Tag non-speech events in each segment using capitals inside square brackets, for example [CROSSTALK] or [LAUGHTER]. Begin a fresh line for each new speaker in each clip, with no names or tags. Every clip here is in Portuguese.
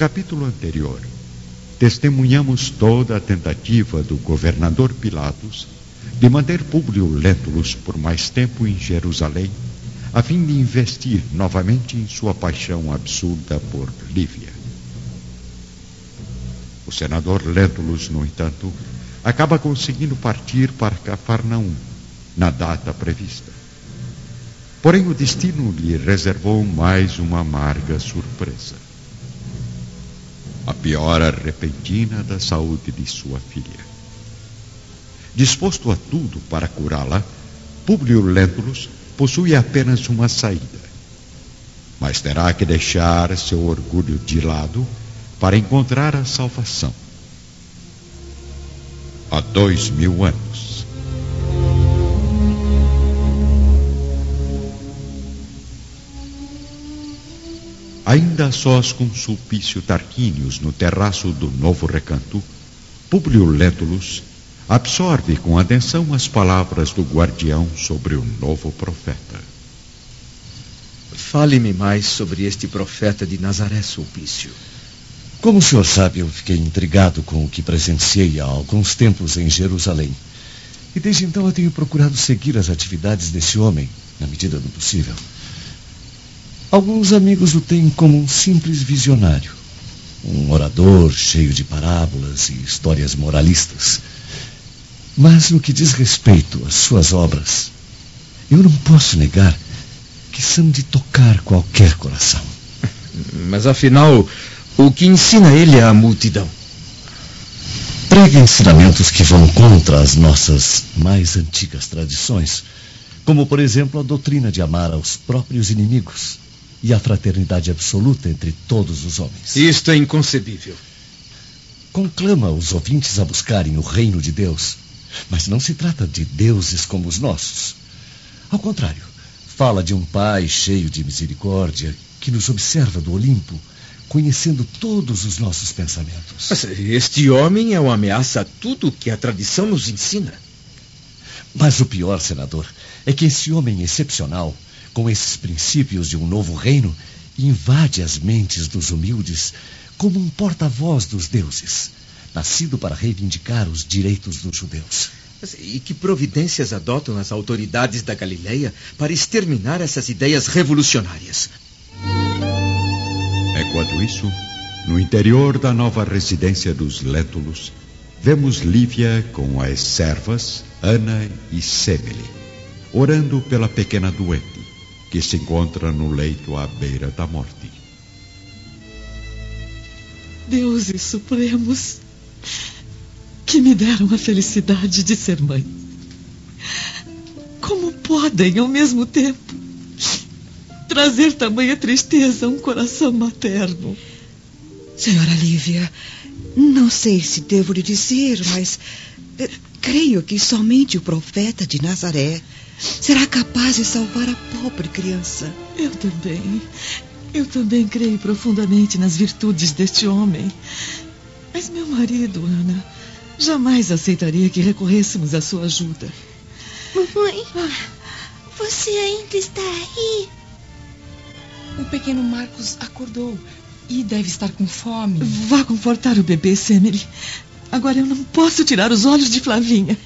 capítulo anterior, testemunhamos toda a tentativa do governador Pilatos de manter Públio Lentulus por mais tempo em Jerusalém, a fim de investir novamente em sua paixão absurda por Lívia. O senador Lentulus, no entanto, acaba conseguindo partir para Cafarnaum na data prevista. Porém, o destino lhe reservou mais uma amarga surpresa. A piora repentina da saúde de sua filha. Disposto a tudo para curá-la, Públio Lentulus possui apenas uma saída. Mas terá que deixar seu orgulho de lado para encontrar a salvação. Há dois mil anos. Ainda sós com Sulpício Tarquínios no terraço do novo recanto, Públio Lentulus absorve com atenção as palavras do guardião sobre o novo profeta.
Fale-me mais sobre este profeta de Nazaré, Sulpício.
Como o senhor sabe, eu fiquei intrigado com o que presenciei há alguns tempos em Jerusalém. E desde então eu tenho procurado seguir as atividades desse homem, na medida do possível. Alguns amigos o têm como um simples visionário, um orador cheio de parábolas e histórias moralistas. Mas no que diz respeito às suas obras, eu não posso negar que são de tocar qualquer coração.
Mas afinal, o que ensina ele à multidão?
Prega ensinamentos que vão contra as nossas mais antigas tradições, como, por exemplo, a doutrina de amar aos próprios inimigos e a fraternidade absoluta entre todos os homens.
Isto é inconcebível.
Conclama os ouvintes a buscarem o reino de Deus, mas não se trata de deuses como os nossos. Ao contrário, fala de um Pai cheio de misericórdia que nos observa do Olimpo, conhecendo todos os nossos pensamentos.
Mas este homem é uma ameaça a tudo que a tradição nos ensina.
Mas o pior, senador, é que esse homem excepcional com esses princípios de um novo reino, invade as mentes dos humildes como um porta-voz dos deuses, nascido para reivindicar os direitos dos judeus.
E que providências adotam as autoridades da Galileia para exterminar essas ideias revolucionárias?
Enquanto isso, no interior da nova residência dos Létulos, vemos Lívia com as servas Ana e Semele, orando pela pequena doente que se encontra no leito à beira da morte.
Deuses supremos, que me deram a felicidade de ser mãe. Como podem, ao mesmo tempo, trazer tamanha tristeza a um coração materno?
Senhora Lívia, não sei se devo lhe dizer, mas eh, creio que somente o profeta de Nazaré será capaz de salvar a pobre criança.
Eu também. Eu também creio profundamente nas virtudes deste homem. Mas meu marido, Ana, jamais aceitaria que recorrêssemos à sua ajuda.
Mamãe, você ainda está aí?
O pequeno Marcos acordou e deve estar com fome.
Vá confortar o bebê, Semele. Agora eu não posso tirar os olhos de Flavinha.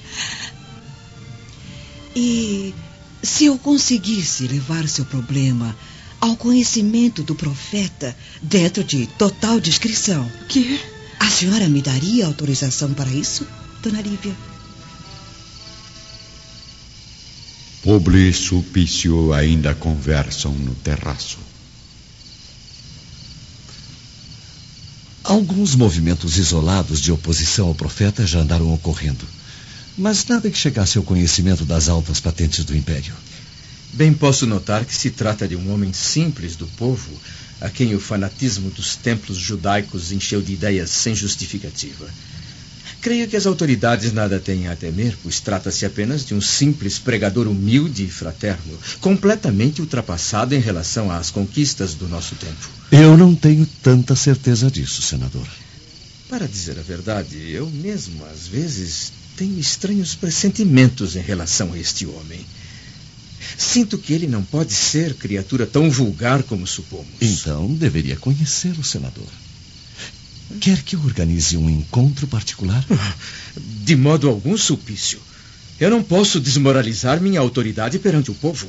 E se eu conseguisse levar seu problema ao conhecimento do profeta dentro de total discrição.
Que?
A senhora me daria autorização para isso, dona Lívia?
Publi e Sulpício ainda conversam no terraço.
Alguns movimentos isolados de oposição ao profeta já andaram ocorrendo mas nada que chegasse ao conhecimento das altas patentes do Império.
Bem posso notar que se trata de um homem simples do povo, a quem o fanatismo dos templos judaicos encheu de ideias sem justificativa. Creio que as autoridades nada têm a temer, pois trata-se apenas de um simples pregador humilde e fraterno, completamente ultrapassado em relação às conquistas do nosso tempo.
Eu não tenho tanta certeza disso, senador.
Para dizer a verdade, eu mesmo, às vezes, tenho estranhos pressentimentos em relação a este homem. Sinto que ele não pode ser criatura tão vulgar como supomos.
Então deveria conhecê-lo, senador. Quer que eu organize um encontro particular?
De modo algum, Sulpício. Eu não posso desmoralizar minha autoridade perante o povo.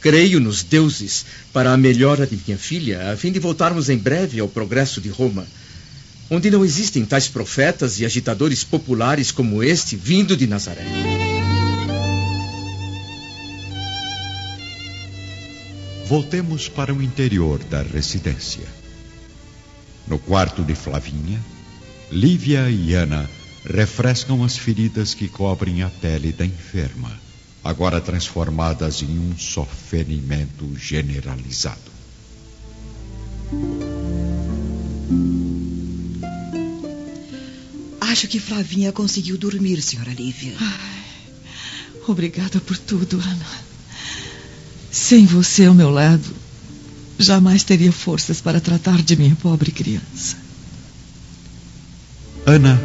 Creio nos deuses para a melhora de minha filha, a fim de voltarmos em breve ao progresso de Roma, onde não existem tais profetas e agitadores populares como este vindo de Nazaré.
Voltemos para o interior da residência. No quarto de Flavinha, Lívia e Ana refrescam as feridas que cobrem a pele da enferma, agora transformadas em um só ferimento generalizado.
Acho que Flavinha conseguiu dormir, senhora Lívia.
Ai, obrigada por tudo, Ana. Sem você ao meu lado, jamais teria forças para tratar de minha pobre criança.
Ana,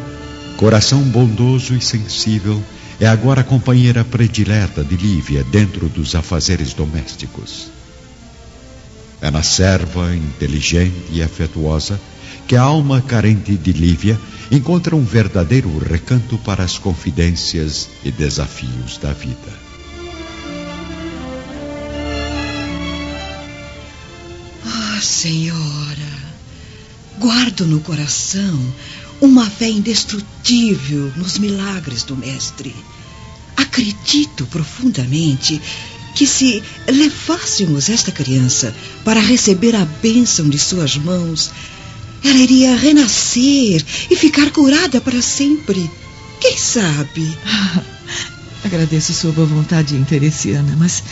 coração bondoso e sensível, é agora a companheira predileta de Lívia dentro dos afazeres domésticos. É na serva, inteligente e afetuosa, que a alma carente de Lívia encontra um verdadeiro recanto para as confidências e desafios da vida.
Ah, senhora, guardo no coração uma fé indestrutível nos milagres do Mestre. Acredito profundamente que se levássemos esta criança para receber a bênção de suas mãos, ela iria renascer e ficar curada para sempre. Quem sabe? [LAUGHS]
Agradeço sua boa vontade e interesse, Ana, mas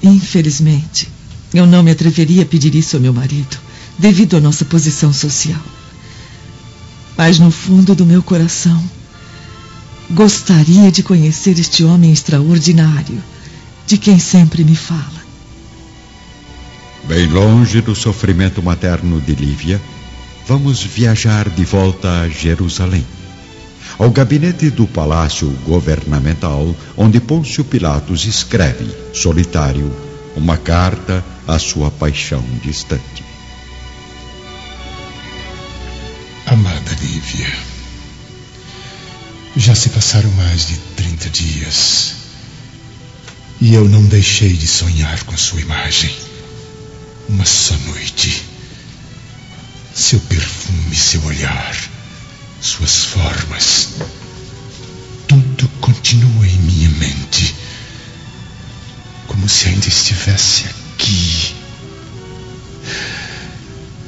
infelizmente eu não me atreveria a pedir isso ao meu marido, devido à nossa posição social. Mas no fundo do meu coração, gostaria de conhecer este homem extraordinário, de quem sempre me fala.
Bem longe do sofrimento materno de Lívia, vamos viajar de volta a Jerusalém. Ao gabinete do palácio governamental, onde Pôncio Pilatos escreve, solitário, uma carta à sua paixão distante.
Amada Lívia, já se passaram mais de 30 dias e eu não deixei de sonhar com sua imagem. Uma só noite. Seu perfume, seu olhar, suas formas. Tudo continua em minha mente. Como se ainda estivesse aqui.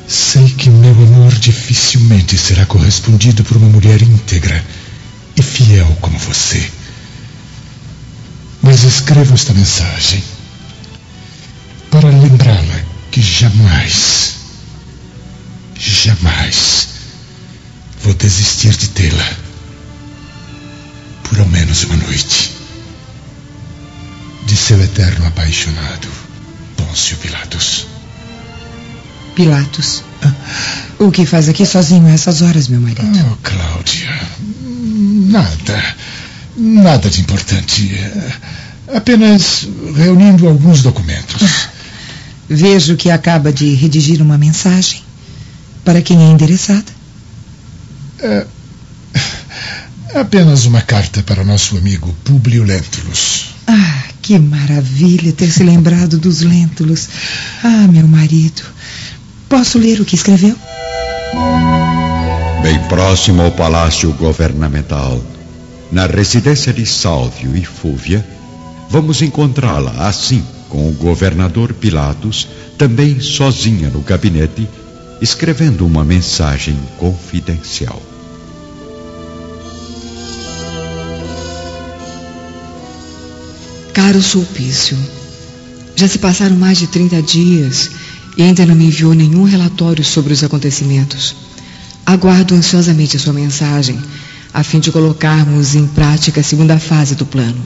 Sei que meu amor dificilmente será correspondido por uma mulher íntegra e fiel como você. Mas escrevo esta mensagem para lembrá-la que jamais, jamais vou desistir de tê-la por ao menos uma noite. De seu eterno apaixonado, Pôncio Pilatos.
Pilatos. O que faz aqui sozinho a essas horas, meu marido?
Oh, Cláudia. Nada. Nada de importante. Apenas reunindo alguns documentos.
Vejo que acaba de redigir uma mensagem. Para quem é endereçada?
É, apenas uma carta para nosso amigo Publio Lentulus.
Ah, que maravilha ter se lembrado dos Lentulus. Ah, meu marido. Posso ler o que escreveu?
Bem próximo ao palácio governamental, na residência de Sálvio e Fúvia, vamos encontrá-la assim com o governador Pilatos, também sozinha no gabinete, escrevendo uma mensagem confidencial.
Caro Sulpício, já se passaram mais de 30 dias e ainda não me enviou nenhum relatório sobre os acontecimentos. Aguardo ansiosamente a sua mensagem, a fim de colocarmos em prática a segunda fase do plano.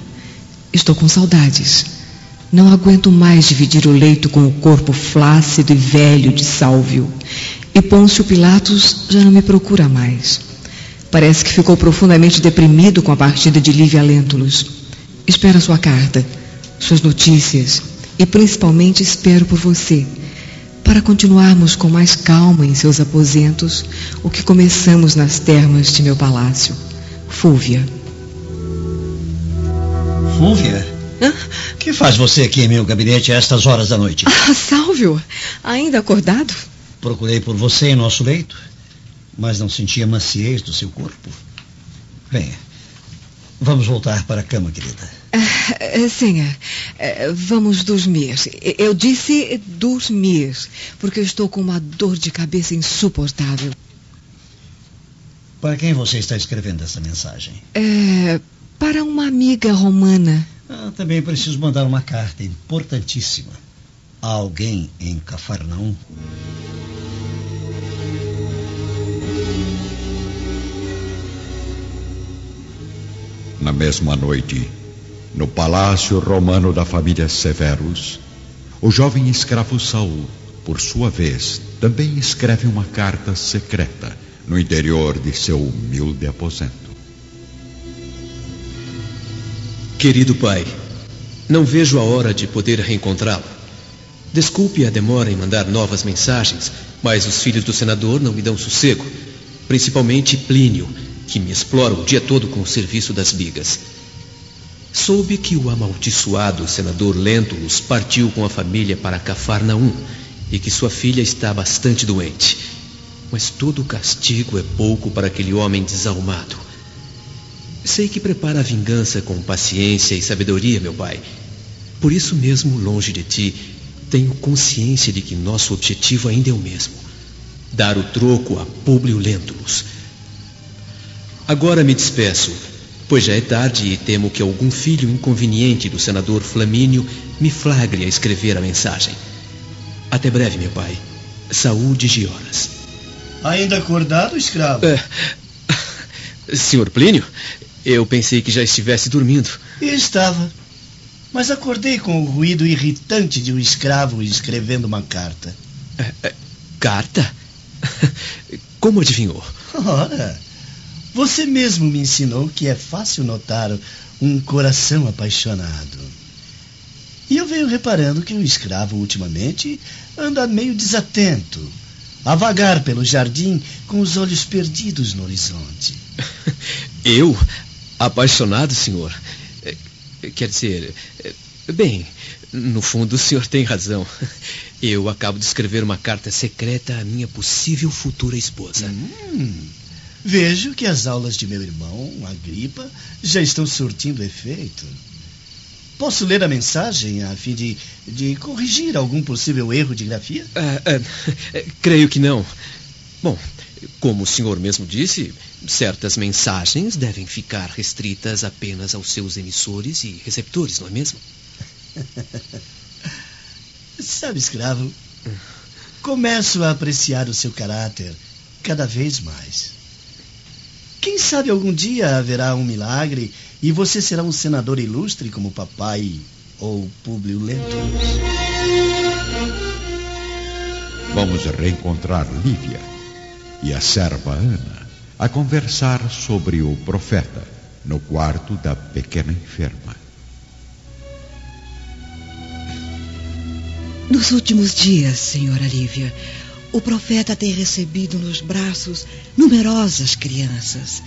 Estou com saudades. Não aguento mais dividir o leito com o corpo flácido e velho de Sálvio. E Pôncio Pilatos já não me procura mais. Parece que ficou profundamente deprimido com a partida de Lívia Lentulus. Espero sua carta, suas notícias e principalmente espero por você para continuarmos com mais calma em seus aposentos o que começamos nas termas de meu palácio. Fúvia.
Fúvia?
Hã?
O que faz você aqui em meu gabinete a estas horas da noite?
Ah, Sálvio, ainda acordado?
Procurei por você em nosso leito, mas não sentia maciez do seu corpo. Venha. Vamos voltar para a cama, querida.
Ah, senhor, ah, vamos dormir. Eu disse dormir, porque eu estou com uma dor de cabeça insuportável.
Para quem você está escrevendo essa mensagem?
É, para uma amiga romana.
Ah, também preciso mandar uma carta importantíssima a alguém em Cafarnaum.
Na mesma noite, no palácio romano da família Severus, o jovem escravo Saul, por sua vez, também escreve uma carta secreta no interior de seu humilde aposento.
Querido pai, não vejo a hora de poder reencontrá-lo. Desculpe a demora em mandar novas mensagens, mas os filhos do senador não me dão sossego, principalmente Plínio, que me explora o dia todo com o serviço das bigas. Soube que o amaldiçoado senador Lentulus partiu com a família para Cafarnaum e que sua filha está bastante doente. Mas todo castigo é pouco para aquele homem desalmado. Sei que prepara a vingança com paciência e sabedoria, meu pai. Por isso mesmo, longe de ti, tenho consciência de que nosso objetivo ainda é o mesmo: dar o troco a Públio Lentulus. Agora me despeço, pois já é tarde e temo que algum filho inconveniente do senador Flamínio me flagre a escrever a mensagem. Até breve, meu pai. Saúde de horas.
Ainda acordado, escravo?
É... Senhor Plínio, eu pensei que já estivesse dormindo.
E estava. Mas acordei com o ruído irritante de um escravo escrevendo uma carta.
É, é, carta? [LAUGHS] Como adivinhou?
Ora, você mesmo me ensinou que é fácil notar um coração apaixonado. E eu venho reparando que o escravo ultimamente anda meio desatento, a vagar pelo jardim com os olhos perdidos no horizonte. [LAUGHS]
Eu? Apaixonado, senhor? Quer dizer, bem, no fundo o senhor tem razão. Eu acabo de escrever uma carta secreta à minha possível futura esposa.
Hum, vejo que as aulas de meu irmão, Agripa, já estão surtindo efeito. Posso ler a mensagem a fim de, de corrigir algum possível erro de grafia?
Ah, ah, creio que não. Bom, como o senhor mesmo disse, certas mensagens devem ficar restritas apenas aos seus emissores e receptores, não é mesmo? [LAUGHS]
Sabe, escravo, começo a apreciar o seu caráter cada vez mais. Quem sabe algum dia haverá um milagre e você será um senador ilustre como papai ou Públio Lentulus.
Vamos reencontrar Lívia e a serva Ana a conversar sobre o profeta no quarto da pequena enferma.
Nos últimos dias, senhora Lívia, o profeta tem recebido nos braços numerosas crianças.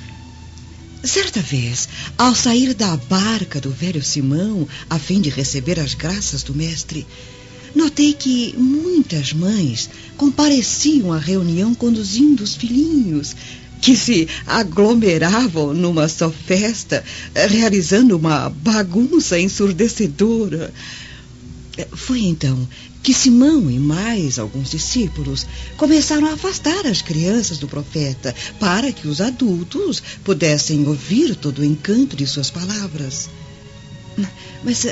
Certa vez, ao sair da barca do velho Simão, a fim de receber as graças do mestre, notei que muitas mães compareciam à reunião conduzindo os filhinhos, que se aglomeravam numa só festa, realizando uma bagunça ensurdecedora. Foi então que Simão e mais alguns discípulos começaram a afastar as crianças do profeta para que os adultos pudessem ouvir todo o encanto de suas palavras. Mas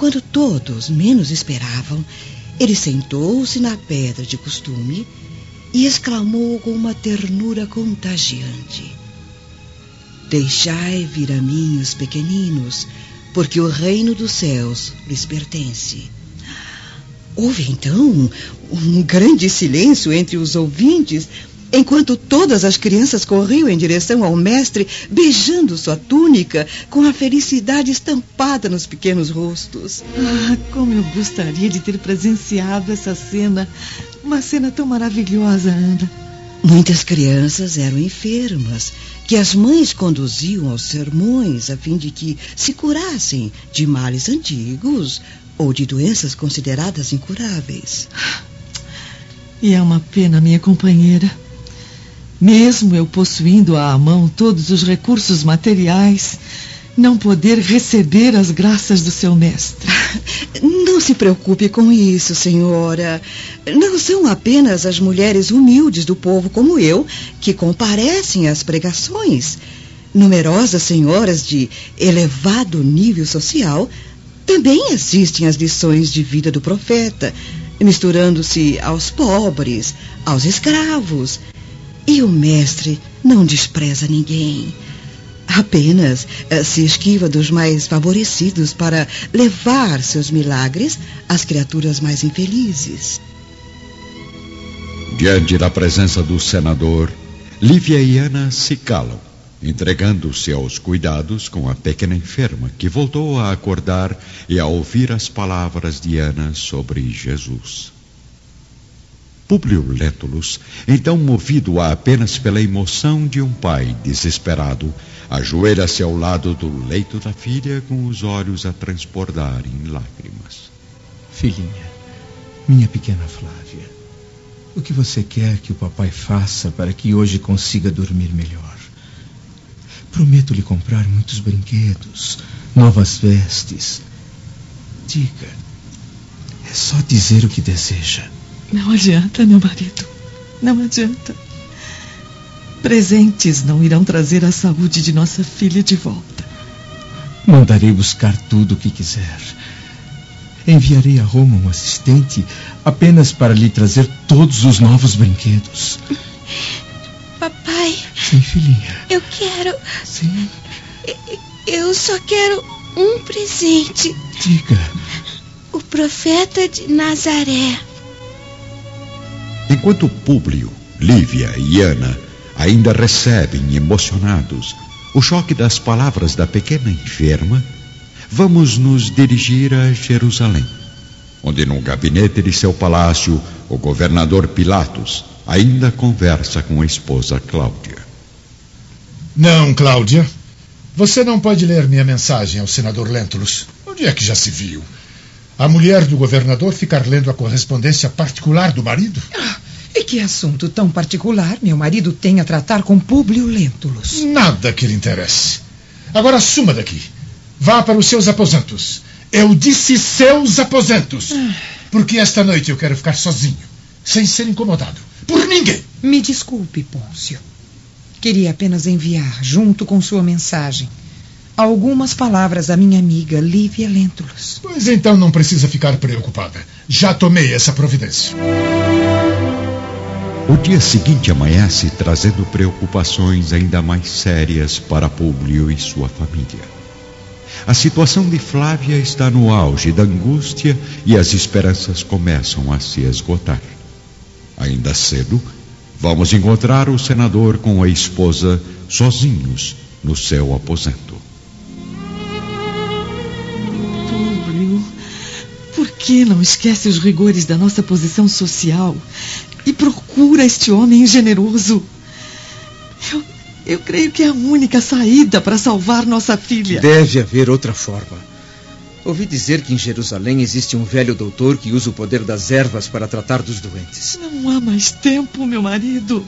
quando todos menos esperavam, ele sentou-se na pedra de costume e exclamou com uma ternura contagiante: Deixai vir a mim os pequeninos, porque o reino dos céus lhes pertence. Houve então um grande silêncio entre os ouvintes, enquanto todas as crianças corriam em direção ao mestre, beijando sua túnica, com a felicidade estampada nos pequenos rostos.
Ah, como eu gostaria de ter presenciado essa cena. Uma cena tão maravilhosa, Ana.
Muitas crianças eram enfermas, que as mães conduziam aos sermões a fim de que se curassem de males antigos ou de doenças consideradas incuráveis.
E é uma pena, minha companheira. Mesmo eu possuindo à mão todos os recursos materiais, não poder receber as graças do seu mestre. [LAUGHS]
Não se preocupe com isso, senhora. Não são apenas as mulheres humildes do povo como eu que comparecem às pregações. Numerosas senhoras de elevado nível social também assistem às lições de vida do profeta, misturando-se aos pobres, aos escravos. E o mestre não despreza ninguém. Apenas uh, se esquiva dos mais favorecidos para levar seus milagres às criaturas mais infelizes.
Diante da presença do senador, Lívia e Ana se calam, entregando-se aos cuidados com a pequena enferma, que voltou a acordar e a ouvir as palavras de Ana sobre Jesus. Públio Lentulus, então movido apenas pela emoção de um pai desesperado, ajoelha-se ao lado do leito da filha com os olhos a transbordar em lágrimas.
Filhinha, minha pequena Flávia, o que você quer que o papai faça para que hoje consiga dormir melhor? Prometo lhe comprar muitos brinquedos, novas vestes. Diga, é só dizer o que deseja.
Não adianta, meu marido. Não adianta. Presentes não irão trazer a saúde de nossa filha de volta.
Mandarei buscar tudo o que quiser. Enviarei a Roma um assistente apenas para lhe trazer todos os novos brinquedos.
Papai.
Sim, filhinha.
Eu quero.
Sim.
Eu só quero um presente.
Diga.
O profeta de Nazaré.
Enquanto Públio, Lívia e Ana ainda recebem emocionados o choque das palavras da pequena enferma, vamos nos dirigir a Jerusalém, onde no gabinete de seu palácio o governador Pilatos ainda conversa com a esposa Cláudia.
Não, Cláudia. Você não pode ler minha mensagem ao senador Lentulus. Onde é que já se viu? A mulher do governador ficar lendo a correspondência particular do marido?
Ah, e que assunto tão particular meu marido tem a tratar com Públio Lentulus?
Nada que lhe interesse. Agora suma daqui. Vá para os seus aposentos. Eu disse seus aposentos. Ah. Porque esta noite eu quero ficar sozinho, sem ser incomodado. Por ninguém.
Me desculpe, Pôncio. Queria apenas enviar, junto com sua mensagem, algumas palavras à minha amiga Lívia Lentulus.
Pois então não precisa ficar preocupada. Já tomei essa providência.
O dia seguinte amanhece trazendo preocupações ainda mais sérias para Públio e sua família. A situação de Flávia está no auge da angústia e as esperanças começam a se esgotar. Ainda cedo, vamos encontrar o senador com a esposa sozinhos no seu aposento.
Públio, por que não esquece os rigores da nossa posição social e procura este homem generoso? Eu, eu creio que é a única saída para salvar nossa filha.
Deve haver outra forma. Ouvi dizer que em Jerusalém existe um velho doutor que usa o poder das ervas para tratar dos doentes.
Não há mais tempo, meu marido.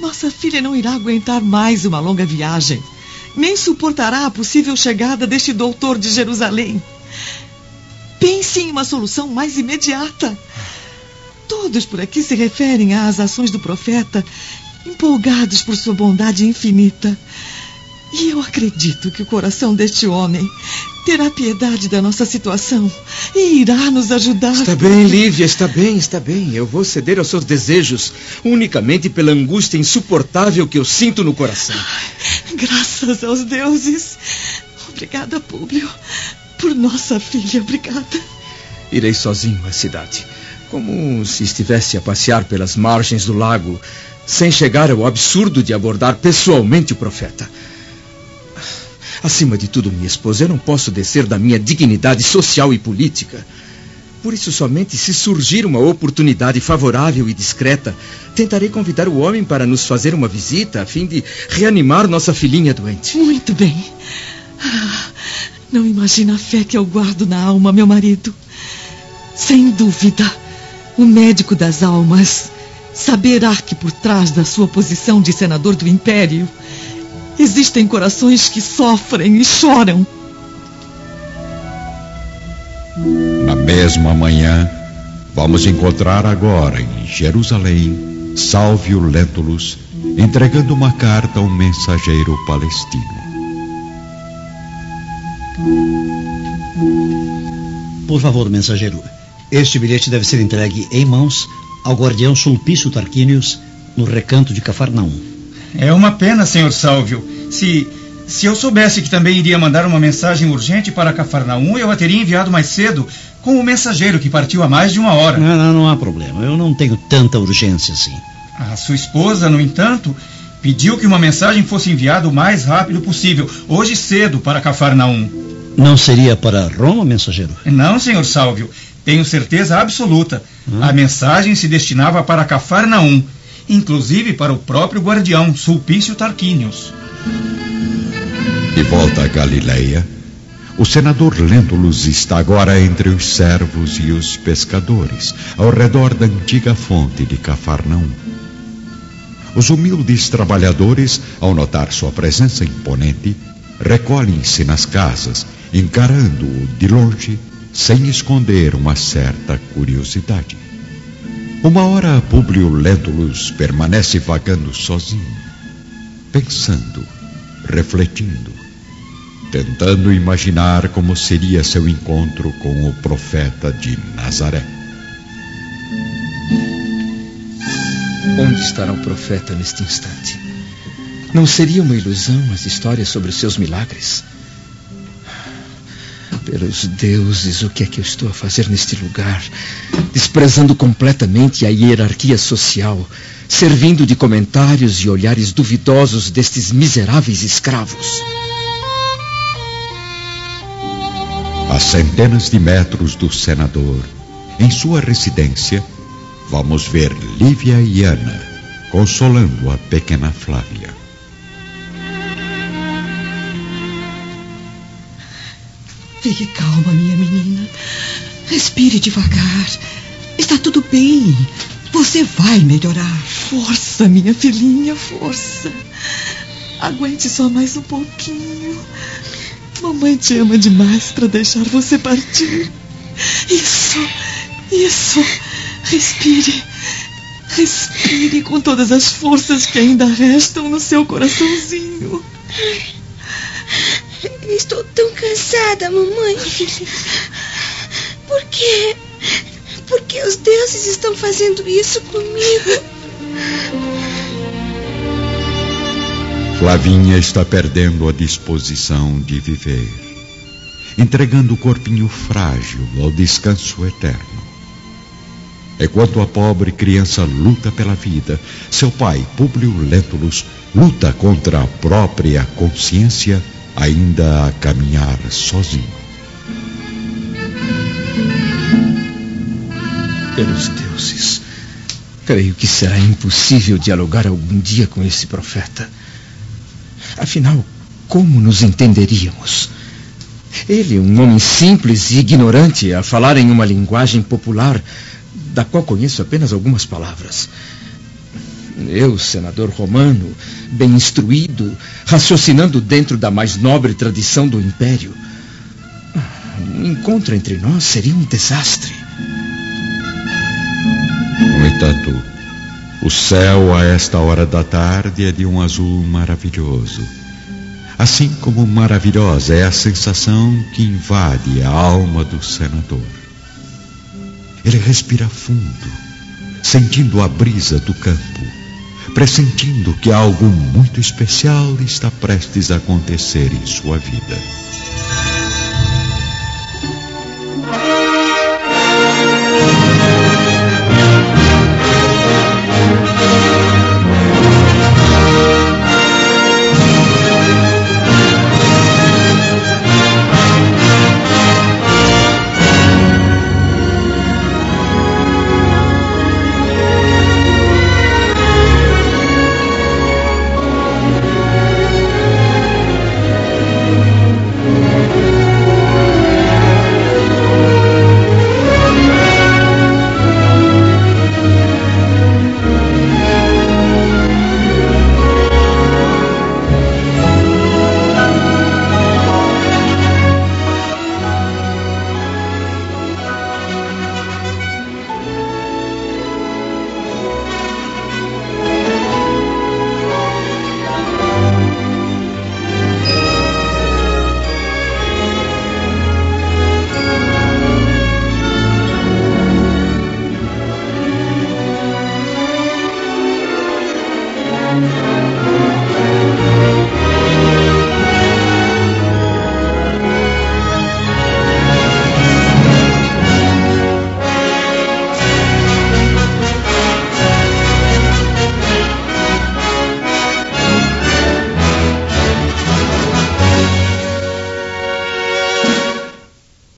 Nossa filha não irá aguentar mais uma longa viagem, nem suportará a possível chegada deste doutor de Jerusalém. Pense em uma solução mais imediata. Todos por aqui se referem às ações do profeta, empolgados por sua bondade infinita. E eu acredito que o coração deste homem terá piedade da nossa situação e irá nos ajudar.
Está bem, Lívia, está bem, está bem. Eu vou ceder aos seus desejos unicamente pela angústia insuportável que eu sinto no coração.
Graças aos deuses. Obrigada, Públio, por nossa filha, obrigada.
Irei sozinho à cidade, como se estivesse a passear pelas margens do lago, sem chegar ao absurdo de abordar pessoalmente o profeta. Acima de tudo, minha esposa, eu não posso descer da minha dignidade social e política. Por isso, somente se surgir uma oportunidade favorável e discreta, tentarei convidar o homem para nos fazer uma visita a fim de reanimar nossa filhinha doente.
Muito bem. Ah, não imagina a fé que eu guardo na alma, meu marido. Sem dúvida, o médico das almas saberá que por trás da sua posição de senador do império existem corações que sofrem e choram.
Na mesma manhã, vamos encontrar agora em Jerusalém Salvio Lentulus entregando uma carta a um mensageiro palestino.
Por favor, mensageiro, este bilhete deve ser entregue em mãos ao guardião Sulpício Tarquínios no recanto de Cafarnaum.
É uma pena, senhor Sálvio. Se se eu soubesse que também iria mandar uma mensagem urgente para Cafarnaum, eu a teria enviado mais cedo com o mensageiro que partiu há mais de uma hora.
Não, não, não há problema. Eu não tenho tanta urgência assim.
A sua esposa, no entanto, pediu que uma mensagem fosse enviada o mais rápido possível, hoje cedo, para Cafarnaum.
Não seria para Roma, mensageiro?
Não, senhor Sálvio. Tenho certeza absoluta. Hum? A mensagem se destinava para Cafarnaum, inclusive para o próprio guardião, Sulpício Tarquínios.
De volta a Galileia, o senador Lentulus está agora entre os servos e os pescadores, ao redor da antiga fonte de Cafarnaum. Os humildes trabalhadores, ao notar sua presença imponente, recolhem-se nas casas, encarando-o de longe, sem esconder uma certa curiosidade. Uma hora Públio Lentulus permanece vagando sozinho, pensando, refletindo, tentando imaginar como seria seu encontro com o profeta de Nazaré.
Onde estará o profeta neste instante? Não seria uma ilusão as histórias sobre os seus milagres? Pelos deuses, o que é que eu estou a fazer neste lugar? Desprezando completamente a hierarquia social, servindo de comentários e olhares duvidosos destes miseráveis escravos.
A centenas de metros do senador, em sua residência, vamos ver Lívia e Ana consolando a pequena Flávia.
Fique calma, minha menina. Respire devagar. Está tudo bem. Você vai melhorar.
Força, minha filhinha, força. Aguente só mais um pouquinho. Mamãe te ama demais para deixar você partir. Isso, isso. Respire. Respire com todas as forças que ainda restam no seu coraçãozinho.
Estou tão cansada, mamãe. Por quê? Por que os deuses estão fazendo isso comigo?
Flavinha está perdendo a disposição de viver, entregando o corpinho frágil ao descanso eterno. Enquanto a pobre criança luta pela vida, seu pai, Públio Lentulus, luta contra a própria consciência, ainda a caminhar sozinho.
Pelos deuses, creio que será impossível dialogar algum dia com esse profeta. Afinal, como nos entenderíamos? Ele, um homem simples e ignorante, a falar em uma linguagem popular, da qual conheço apenas algumas palavras. Eu, senador romano, bem instruído, raciocinando dentro da mais nobre tradição do império. Um encontro entre nós seria um desastre.
No entanto, o céu a esta hora da tarde é de um azul maravilhoso. Assim como maravilhosa é a sensação que invade a alma do senador. Ele respira fundo, sentindo a brisa do campo, pressentindo que algo muito especial está prestes a acontecer em sua vida.